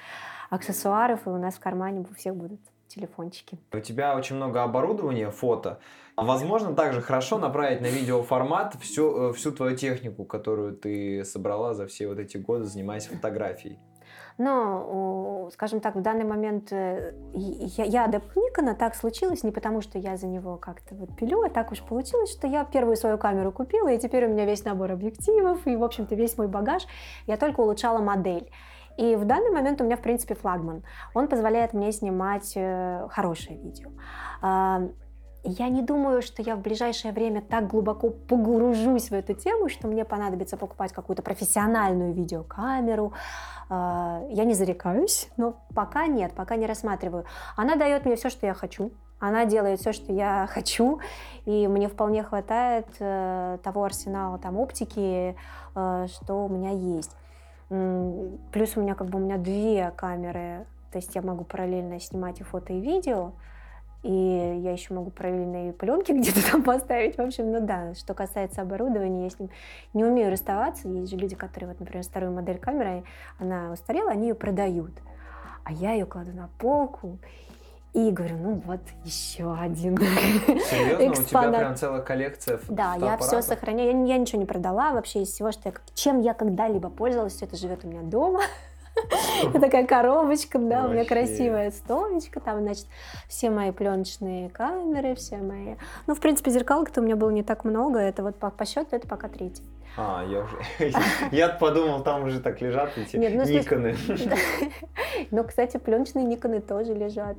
аксессуаров, и у нас в кармане у всех будут телефончики. У тебя очень много оборудования, фото. Возможно, также хорошо направить на видеоформат всю, э, всю твою технику, которую ты собрала за все вот эти годы, занимаясь фотографией. Но, скажем так, в данный момент э, я, я адепт Никона, так случилось не потому, что я за него как-то вот пилю, а так уж получилось, что я первую свою камеру купила, и теперь у меня весь набор объективов, и, в общем-то, весь мой багаж. Я только улучшала модель. И в данный момент у меня, в принципе, флагман. Он позволяет мне снимать э, хорошее видео. Я не думаю, что я в ближайшее время так глубоко погружусь в эту тему, что мне понадобится покупать какую-то профессиональную видеокамеру. А, я не зарекаюсь, но пока нет, пока не рассматриваю. Она дает мне все, что я хочу. Она делает все, что я хочу, и мне вполне хватает э, того арсенала там оптики, э, что у меня есть. Плюс у меня как бы у меня две камеры, то есть я могу параллельно снимать и фото, и видео. И я еще могу параллельные пленки где-то там поставить. В общем, ну да, что касается оборудования, я с ним не умею расставаться. Есть же люди, которые, вот, например, старую модель камеры, она устарела, они ее продают. А я ее кладу на полку и говорю, ну вот еще один Серьезно? Экспонат. У тебя прям целая коллекция Да, я все сохраняю. Я, я ничего не продала вообще из всего, что я, чем я когда-либо пользовалась, все это живет у меня дома. Такая коробочка, да, у меня красивая столочка, там, значит, все мои пленочные камеры, все мои... Ну, в принципе, зеркалок-то у меня было не так много, это вот по, по счету это пока третий. А, я уже... Я подумал, там уже так лежат эти Нет, ну, Никоны. Ну, кстати, пленочные Никоны тоже лежат.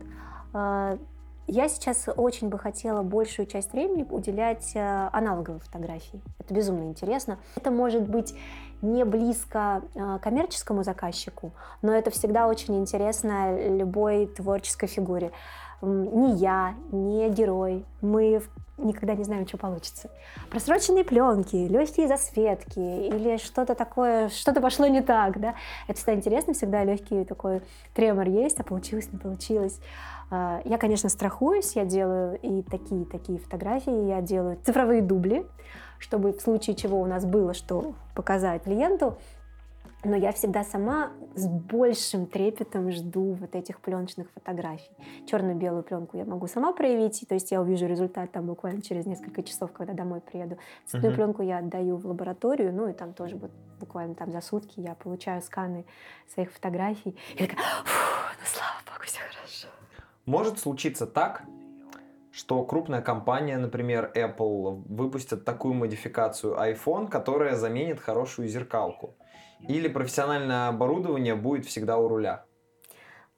Я сейчас очень бы хотела большую часть времени уделять э, аналоговой фотографии. Это безумно интересно. Это может быть не близко э, коммерческому заказчику, но это всегда очень интересно любой творческой фигуре. Ни я, ни герой, мы никогда не знаем, что получится. Просроченные пленки, легкие засветки или что-то такое, что-то пошло не так, да. Это всегда интересно, всегда легкий такой тремор есть, а получилось, не получилось. А, я, конечно, страхуюсь, я делаю и такие-такие фотографии, я делаю цифровые дубли, чтобы в случае чего у нас было что показать клиенту, но я всегда сама с большим трепетом жду вот этих пленочных фотографий. Черно-белую пленку я могу сама проявить, то есть я увижу результат там буквально через несколько часов, когда домой приеду. Цветную uh-huh. пленку я отдаю в лабораторию, ну и там тоже вот буквально там за сутки я получаю сканы своих фотографий. И такая, ну слава богу, все хорошо. Может случиться так, что крупная компания, например, Apple, выпустит такую модификацию iPhone, которая заменит хорошую зеркалку. Или профессиональное оборудование будет всегда у руля.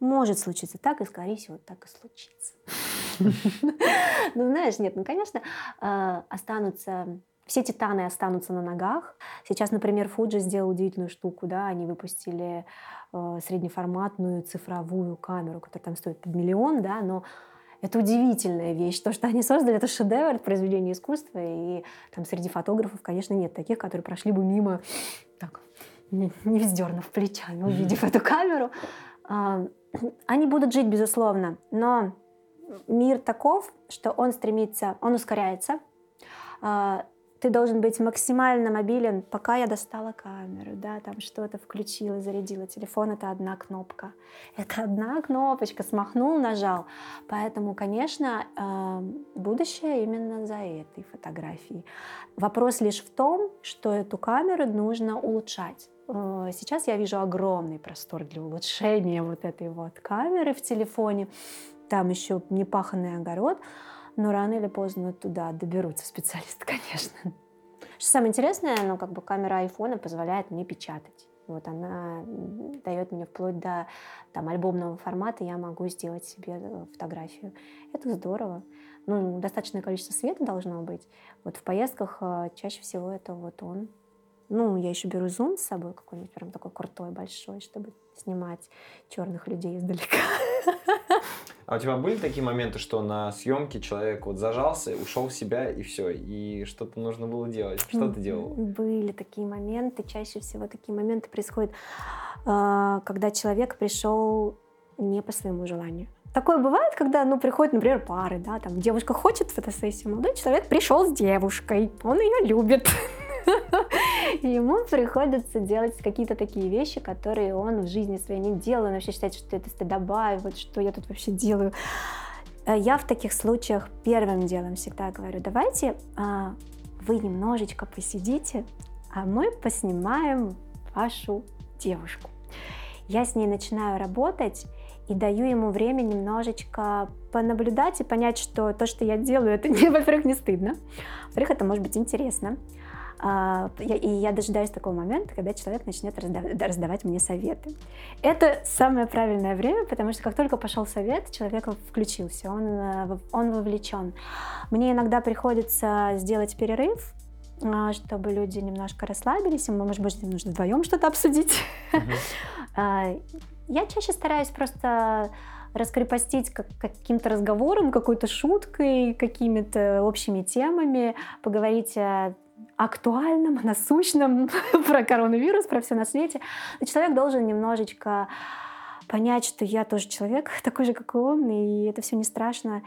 Может случиться так, и, скорее всего, так и случится. Ну, знаешь, нет, ну, конечно, а, останутся все титаны останутся на ногах. Сейчас, например, Fuji сделал удивительную штуку, да, они выпустили э, среднеформатную цифровую камеру, которая там стоит под миллион, да, но это удивительная вещь. То, что они создали, это шедевр, произведение искусства. И там среди фотографов, конечно, нет таких, которые прошли бы мимо, так, не, не вздернув плечами, увидев эту камеру. А, они будут жить, безусловно, но мир таков, что он стремится, он ускоряется. А, ты должен быть максимально мобилен, пока я достала камеру, да, там что-то включила, зарядила телефон, это одна кнопка. Это одна кнопочка, смахнул, нажал. Поэтому, конечно, эм, будущее именно за этой фотографией. Вопрос лишь в том, что эту камеру нужно улучшать. Э, сейчас я вижу огромный простор для улучшения вот этой вот камеры в телефоне. Там еще непаханный огород, но рано или поздно туда доберутся специалисты, конечно. Что самое интересное, ну, как бы камера айфона позволяет мне печатать. Вот она дает мне вплоть до там, альбомного формата, я могу сделать себе э, фотографию. Это здорово. Ну, достаточное количество света должно быть. Вот в поездках э, чаще всего это вот он. Ну, я еще беру зум с собой какой-нибудь прям такой крутой, большой, чтобы снимать черных людей издалека. А у тебя были такие моменты, что на съемке человек вот зажался, ушел в себя и все, и что-то нужно было делать? Что ты делал? Были такие моменты, чаще всего такие моменты происходят, а, когда человек пришел не по своему желанию. Такое бывает, когда, ну, приходят, например, пары, да, там девушка хочет фотосессию, молодой человек пришел с девушкой, он ее любит. ему приходится делать какие-то такие вещи, которые он в жизни своей не делал. Он вообще считает, что это стыдоба, и вот что я тут вообще делаю. Э, я в таких случаях первым делом всегда говорю, давайте а, вы немножечко посидите, а мы поснимаем вашу девушку. Я с ней начинаю работать и даю ему время немножечко понаблюдать и понять, что то, что я делаю, это, во-первых, не стыдно, во-вторых, это может быть интересно, и я дожидаюсь такого момента, когда человек начнет раздавать мне советы. Это самое правильное время, потому что как только пошел совет, человек включился, он, э, он вовлечен. Мне иногда приходится сделать перерыв, а, чтобы люди немножко расслабились, и, может быть, нужно вдвоем что-то обсудить. Uh-huh. Я чаще стараюсь просто раскрепостить как, каким-то разговором, какой-то шуткой, какими-то общими темами, поговорить о актуальном, насущном про коронавирус, про все на свете. Но человек должен немножечко понять, что я тоже человек, такой же, как и он, и это все не страшно.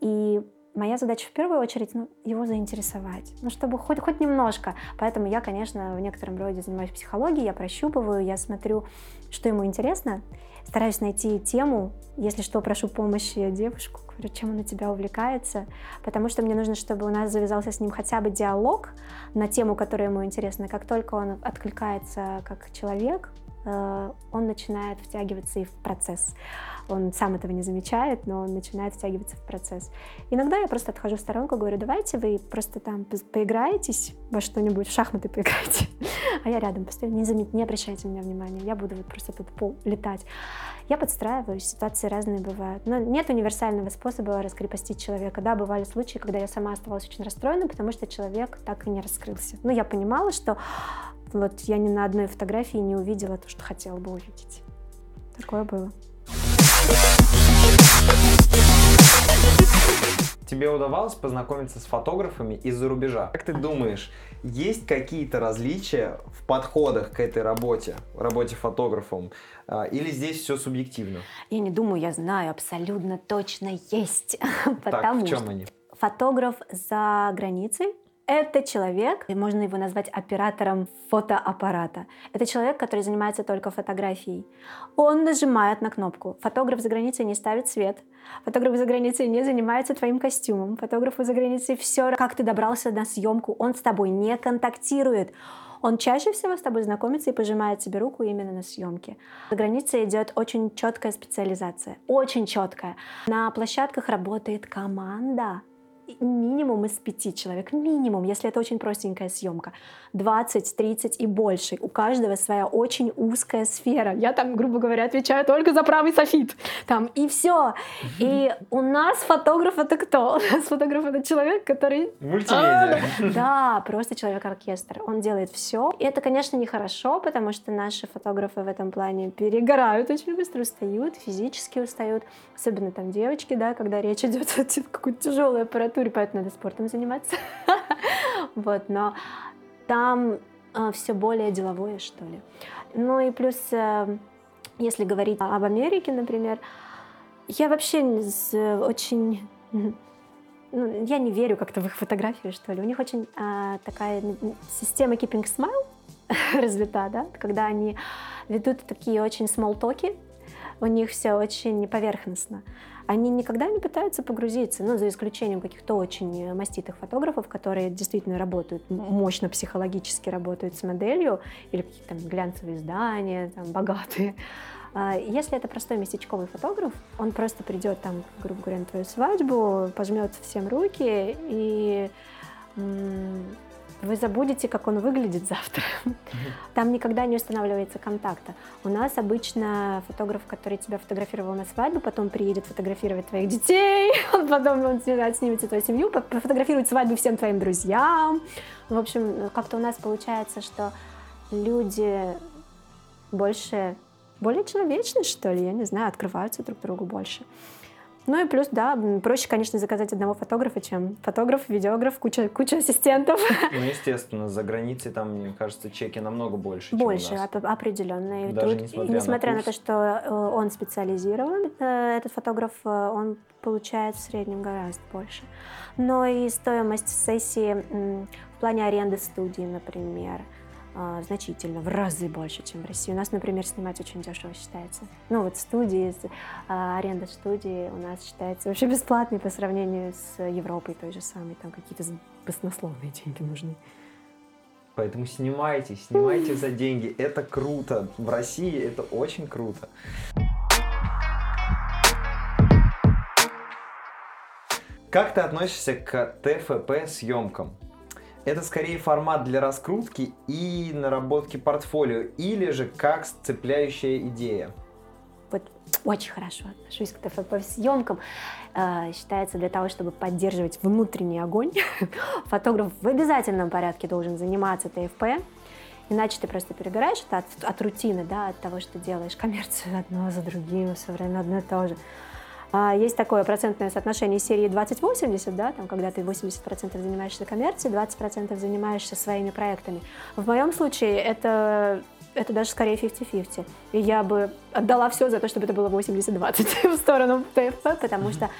И моя задача в первую очередь ну, его заинтересовать, ну, чтобы хоть, хоть немножко. Поэтому я, конечно, в некотором роде занимаюсь психологией, я прощупываю, я смотрю, что ему интересно, стараюсь найти тему, если что, прошу помощи девушку, говорю, чем он на тебя увлекается, потому что мне нужно, чтобы у нас завязался с ним хотя бы диалог на тему, которая ему интересна. Как только он откликается как человек, э, он начинает втягиваться и в процесс. Он сам этого не замечает, но он начинает втягиваться в процесс. Иногда я просто отхожу в сторонку, говорю, давайте вы просто там поиграетесь во что-нибудь, в шахматы поиграете, а я рядом постоянно, не, замет, не обращайте меня внимания, я буду вот просто тут летать. Я подстраиваюсь, ситуации разные бывают. Но нет универсального способа раскрепостить человека. Да, бывали случаи, когда я сама оставалась очень расстроена, потому что человек так и не раскрылся. Но я понимала, что вот я ни на одной фотографии не увидела то, что хотела бы увидеть. Такое было. Тебе удавалось познакомиться с фотографами из-за рубежа. Как ты думаешь, есть какие-то различия в подходах к этой работе, работе фотографом, а, или здесь все субъективно? Я не думаю, я знаю, абсолютно точно есть. Так, в чем они? Фотограф за границей это человек, можно его назвать оператором фотоаппарата. Это человек, который занимается только фотографией. Он нажимает на кнопку. Фотограф за границей не ставит свет. Фотограф за границей не занимается твоим костюмом. Фотограф за границей все, как ты добрался на съемку, он с тобой не контактирует. Он чаще всего с тобой знакомится и пожимает тебе руку именно на съемке. За границей идет очень четкая специализация, очень четкая. На площадках работает команда, минимум из пяти человек, минимум, если это очень простенькая съемка, 20, 30 и больше. У каждого своя очень узкая сфера. Я там, грубо говоря, отвечаю только за правый софит. Там, и все. И у нас фотограф это кто? У нас фотограф это человек, который... Мультимедиа. Да, просто человек-оркестр. Он делает все. И это, конечно, нехорошо, потому что наши фотографы в этом плане перегорают очень быстро, устают, физически устают. Особенно там девочки, да, когда речь идет о какой-то тяжелой аппаратуре, поэтому надо спортом заниматься. Вот, но там э, все более деловое, что ли. Ну и плюс, э, если говорить об Америке, например, я вообще очень... Ну, я не верю как-то в их фотографии, что ли. У них очень э, такая система keeping smile развита, да, когда они ведут такие очень small talk у них все очень поверхностно. Они никогда не пытаются погрузиться, ну, за исключением каких-то очень маститых фотографов, которые действительно работают, мощно психологически работают с моделью, или какие-то там глянцевые издания, там, богатые. А, если это простой местечковый фотограф, он просто придет там, грубо говоря, на твою свадьбу, пожмет всем руки и вы забудете, как он выглядит завтра. Там никогда не устанавливается контакта. У нас обычно фотограф, который тебя фотографировал на свадьбу, потом приедет фотографировать твоих детей, он потом он снимет твою семью, фотографирует свадьбу всем твоим друзьям. В общем, как-то у нас получается, что люди больше, более человечные, что ли, я не знаю, открываются друг другу больше. Ну и плюс, да, проще, конечно, заказать одного фотографа, чем фотограф, видеограф, куча, куча ассистентов. Ну, естественно, за границей там, мне кажется, чеки намного больше, Больше, нас. определенно. И Даже тут, несмотря, несмотря на, на то, что э, он специализирован, э, этот фотограф, э, он получает в среднем гораздо больше. Но и стоимость сессии в плане аренды студии, например, а, значительно, в разы больше, чем в России. У нас, например, снимать очень дешево считается. Ну вот студии, а, аренда студии у нас считается вообще бесплатной по сравнению с Европой той же самой. Там какие-то баснословные деньги нужны. Поэтому снимайте, снимайте за деньги. Это круто. В России это очень круто. Как ты относишься к ТФП съемкам? Это скорее формат для раскрутки и наработки портфолио, или же как сцепляющая идея? Вот очень хорошо отношусь к ТФП съемкам. Э, считается для того, чтобы поддерживать внутренний огонь. Фотограф в обязательном порядке должен заниматься ТФП. Иначе ты просто перегораешь от, от рутины, да, от того, что делаешь коммерцию одно за другим, все время одно и то же. А, есть такое процентное соотношение серии 20-80, да, там, когда ты 80% занимаешься коммерцией, 20% занимаешься своими проектами. В моем случае это это даже скорее 50-50. И я бы отдала все за то, чтобы это было 80-20 в сторону ТФП, потому что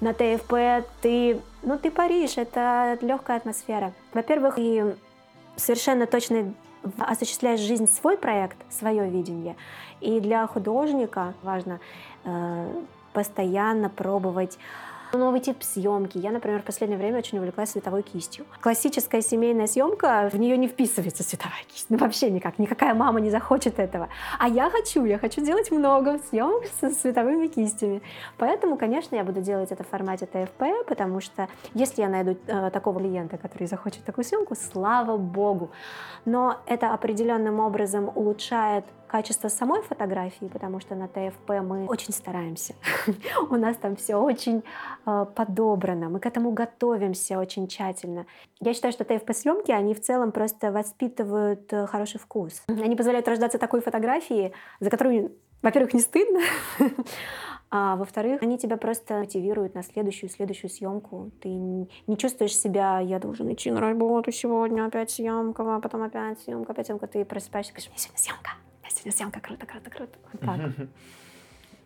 на ТФП ты, ну, ты паришь, это легкая атмосфера. Во-первых, и совершенно точно осуществляешь жизнь свой проект, свое видение. И для художника важно э, постоянно пробовать новый тип съемки. Я, например, в последнее время очень увлеклась световой кистью. Классическая семейная съемка, в нее не вписывается световая кисть. Ну, вообще никак. Никакая мама не захочет этого. А я хочу, я хочу делать много съемок со световыми кистями. Поэтому, конечно, я буду делать это в формате ТФП, потому что если я найду э, такого клиента, который захочет такую съемку, слава богу. Но это определенным образом улучшает качество самой фотографии, потому что на ТФП мы очень стараемся. У нас там все очень э, подобрано, мы к этому готовимся очень тщательно. Я считаю, что ТФП-съемки, они в целом просто воспитывают э, хороший вкус. Они позволяют рождаться такой фотографии, за которую, во-первых, не стыдно, а во-вторых, они тебя просто мотивируют на следующую следующую съемку. Ты не чувствуешь себя, я должен идти на работу сегодня, опять съемка, а потом опять съемка, опять съемка. Ты просыпаешься и говоришь, у меня сегодня съемка сегодня съемка, круто, круто, круто. Вот так.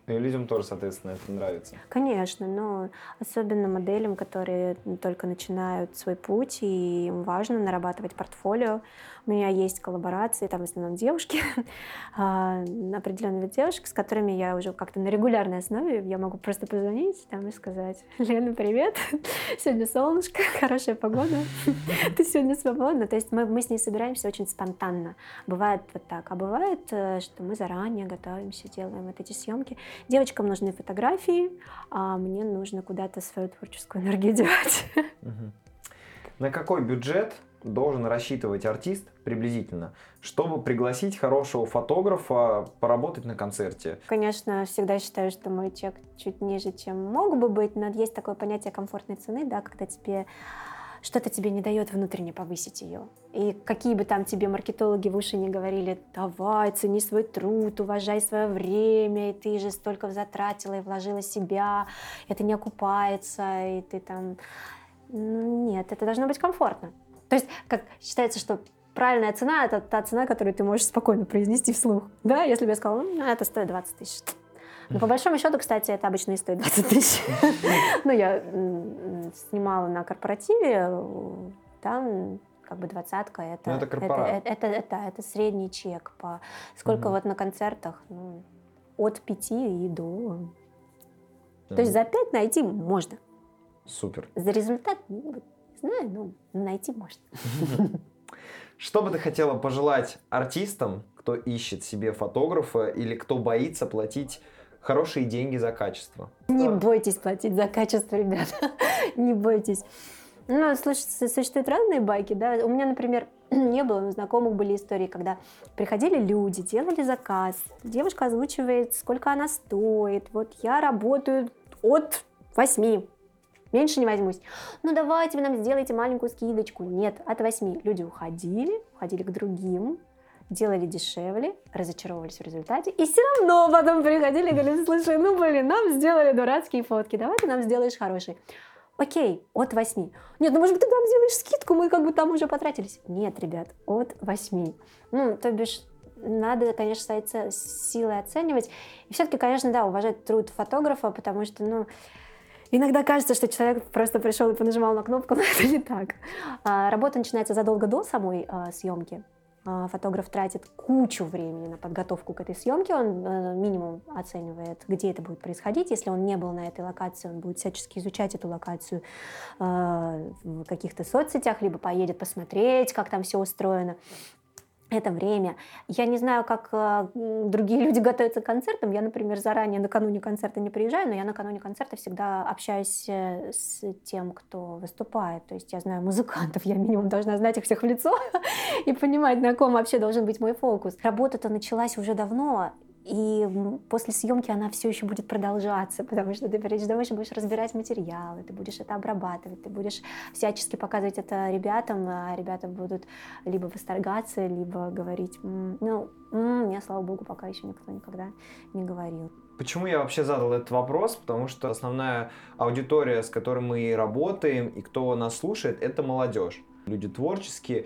Ну и людям тоже, соответственно, это нравится. Конечно, но особенно моделям, которые только начинают свой путь, и им важно нарабатывать портфолио. У меня есть коллаборации, там в основном девушки, а, определенный вид девушек, с которыми я уже как-то на регулярной основе, я могу просто позвонить там и сказать, Лена, привет, сегодня солнышко, хорошая погода, ты сегодня свободна. То есть мы, мы с ней собираемся очень спонтанно. Бывает вот так, а бывает, э, что мы заранее готовимся, делаем вот эти съемки. Девочкам нужны фотографии, а мне нужно куда-то свою творческую энергию девать. На какой бюджет должен рассчитывать артист приблизительно, чтобы пригласить хорошего фотографа поработать на концерте? Конечно, всегда считаю, что мой чек чуть ниже, чем мог бы быть, но есть такое понятие комфортной цены, да, когда тебе что-то тебе не дает внутренне повысить ее. И какие бы там тебе маркетологи в уши не говорили, давай, цени свой труд, уважай свое время, и ты же столько затратила и вложила себя, это не окупается, и ты там... Ну, нет, это должно быть комфортно. То есть, как считается, что правильная цена это та цена, которую ты можешь спокойно произнести вслух. Да, если бы я сказала, ну, это стоит 20 тысяч. Но по большому счету, кстати, это обычно и стоит 20 тысяч. Ну, я снимала на корпоративе, там как бы двадцатка это, ну, это, это, это, это, средний чек. По, сколько вот на концертах, ну, от 5 и до... То есть за 5 найти можно. Супер. За результат, знаю, ну, найти можно. Что бы ты хотела пожелать артистам, кто ищет себе фотографа или кто боится платить хорошие деньги за качество? Не бойтесь платить за качество, ребята. Не бойтесь. Ну, слушайте, существуют разные байки, да. У меня, например, не было, но знакомых были истории, когда приходили люди, делали заказ, девушка озвучивает, сколько она стоит. Вот я работаю от 8, меньше не возьмусь. Ну давайте вы нам сделайте маленькую скидочку. Нет, от 8. Люди уходили, уходили к другим, делали дешевле, разочаровывались в результате, и все равно потом приходили и говорили, слушай, ну блин, нам сделали дурацкие фотки, давай ты нам сделаешь хороший. Окей, от 8. Нет, ну может быть ты нам сделаешь скидку, мы как бы там уже потратились. Нет, ребят, от 8. Ну, то бишь, надо, конечно, силы оценивать. И все-таки, конечно, да, уважать труд фотографа, потому что, ну, Иногда кажется, что человек просто пришел и понажимал на кнопку, но это не так. А, работа начинается задолго до самой а, съемки. А, фотограф тратит кучу времени на подготовку к этой съемке, он э, минимум оценивает, где это будет происходить. Если он не был на этой локации, он будет всячески изучать эту локацию в каких-то соцсетях, либо поедет посмотреть, как там все устроено это время. Я не знаю, как э, другие люди готовятся к концертам. Я, например, заранее накануне концерта не приезжаю, но я накануне концерта всегда общаюсь э, с тем, кто выступает. То есть я знаю музыкантов, я минимум должна знать их всех в лицо и понимать, на ком вообще должен быть мой фокус. Работа-то началась уже давно, и после съемки она все еще будет продолжаться, потому что ты придешь домой будешь разбирать материалы, ты будешь это обрабатывать, ты будешь всячески показывать это ребятам, а ребята будут либо восторгаться, либо говорить, ну, мне, слава богу, пока еще никто никогда не говорил. Почему я вообще задал этот вопрос? Потому что основная аудитория, с которой мы работаем и кто нас слушает, это молодежь. Люди творческие,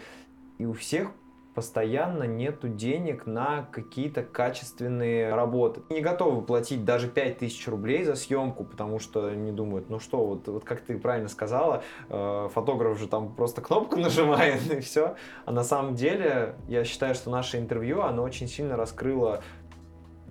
и у всех постоянно нету денег на какие-то качественные работы. Не готовы платить даже 5000 рублей за съемку, потому что не думают, ну что, вот, вот как ты правильно сказала, э, фотограф же там просто кнопку нажимает и все. А на самом деле, я считаю, что наше интервью, оно очень сильно раскрыло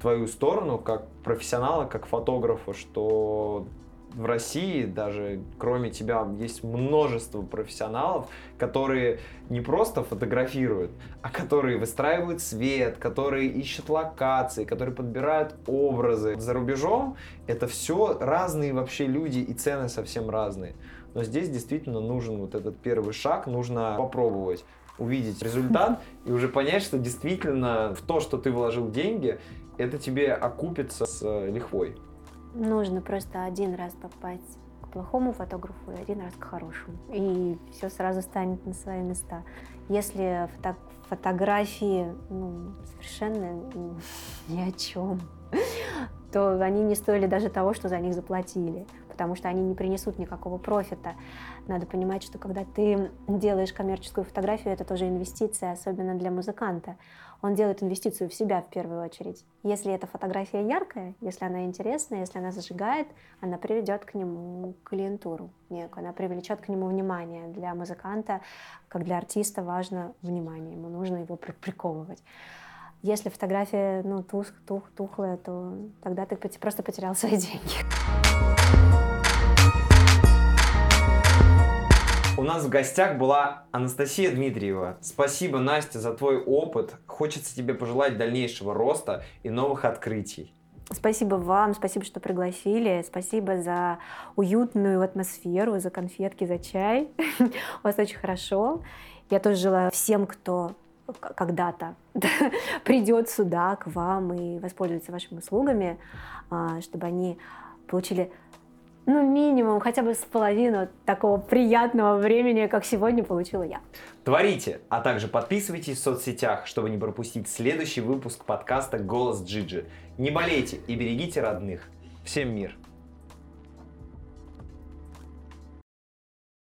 твою сторону как профессионала, как фотографа, что в России даже кроме тебя есть множество профессионалов, которые не просто фотографируют, а которые выстраивают свет, которые ищут локации, которые подбирают образы. За рубежом это все разные вообще люди и цены совсем разные. Но здесь действительно нужен вот этот первый шаг, нужно попробовать увидеть результат и уже понять, что действительно в то, что ты вложил деньги, это тебе окупится с э, лихвой. Нужно просто один раз попасть к плохому фотографу и один раз к хорошему. И все сразу станет на свои места. Если фото фотографии ну, совершенно ни о чем, то они не стоили даже того, что за них заплатили, потому что они не принесут никакого профита. Надо понимать, что когда ты делаешь коммерческую фотографию, это тоже инвестиция, особенно для музыканта он делает инвестицию в себя в первую очередь. Если эта фотография яркая, если она интересная, если она зажигает, она приведет к нему клиентуру некую, она привлечет к нему внимание. Для музыканта, как для артиста, важно внимание, ему нужно его приковывать. Если фотография ну, тух, тух, тухлая, то тогда ты просто потерял свои деньги. У нас в гостях была Анастасия Дмитриева. Спасибо, Настя, за твой опыт. Хочется тебе пожелать дальнейшего роста и новых открытий. Спасибо вам, спасибо, что пригласили, спасибо за уютную атмосферу, за конфетки, за чай. У вас очень хорошо. Я тоже желаю всем, кто когда-то придет сюда к вам и воспользуется вашими услугами, а, чтобы они получили ну, минимум, хотя бы с половину такого приятного времени, как сегодня получила я. Творите, а также подписывайтесь в соцсетях, чтобы не пропустить следующий выпуск подкаста «Голос Джиджи». Не болейте и берегите родных. Всем мир!